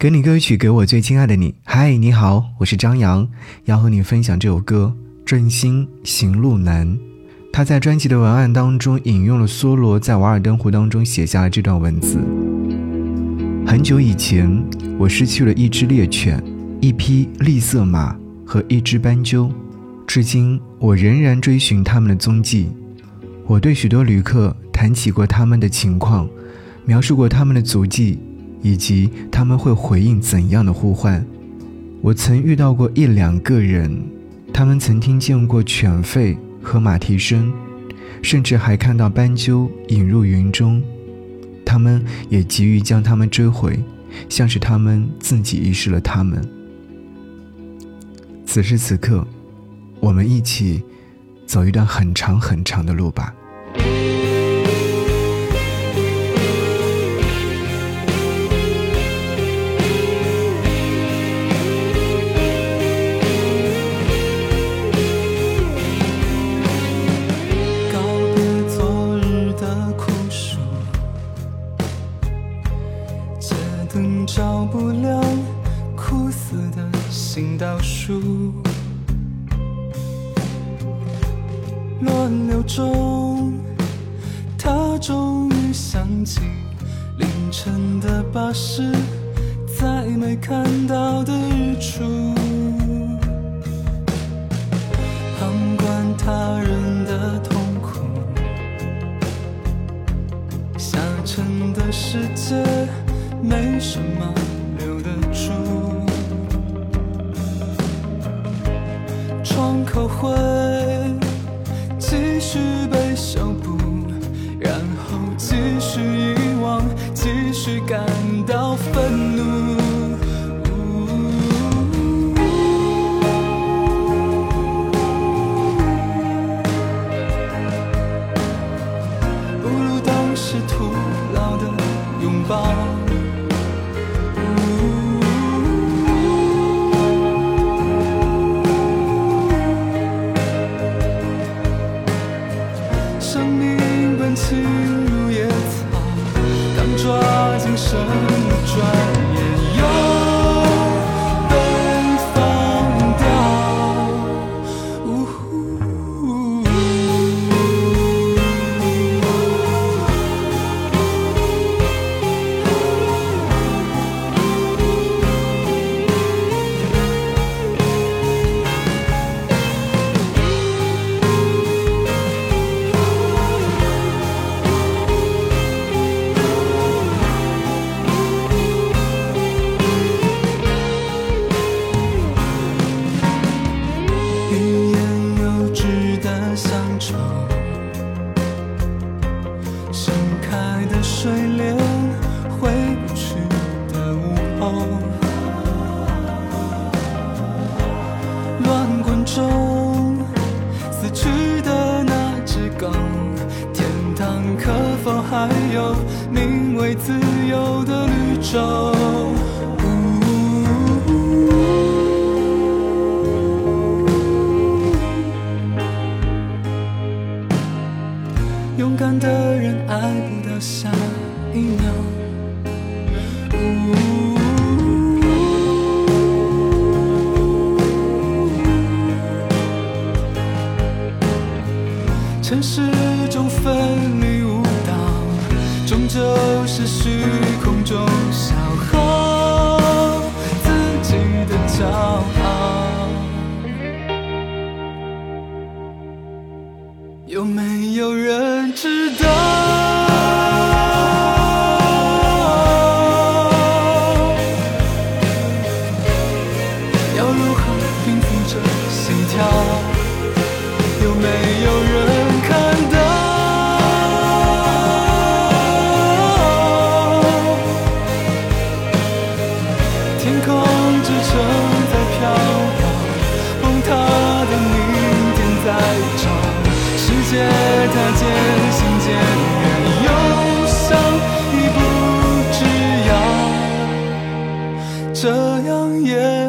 给你歌曲，给我最亲爱的你。嗨，你好，我是张扬，要和你分享这首歌《郑兴行路难》。他在专辑的文案当中引用了梭罗在《瓦尔登湖》当中写下的这段文字：很久以前，我失去了一只猎犬、一匹栗色马和一只斑鸠，至今我仍然追寻他们的踪迹。我对许多旅客谈起过他们的情况，描述过他们的足迹。以及他们会回应怎样的呼唤？我曾遇到过一两个人，他们曾听见过犬吠和马蹄声，甚至还看到斑鸠引入云中。他们也急于将他们追回，像是他们自己遗失了他们。此时此刻，我们一起走一段很长很长的路吧。照不亮枯死的行道树，乱流中，他终于想起凌晨的巴士，再没看到的日出。旁观他人的痛苦，下沉的世界。没什么留得住，窗口会继续被修补，然后继续遗忘，继续感水自由的绿洲？勇敢的人爱不到下一秒。城市中奋力舞蹈，终究是虚空中消耗自己的骄傲。这样也。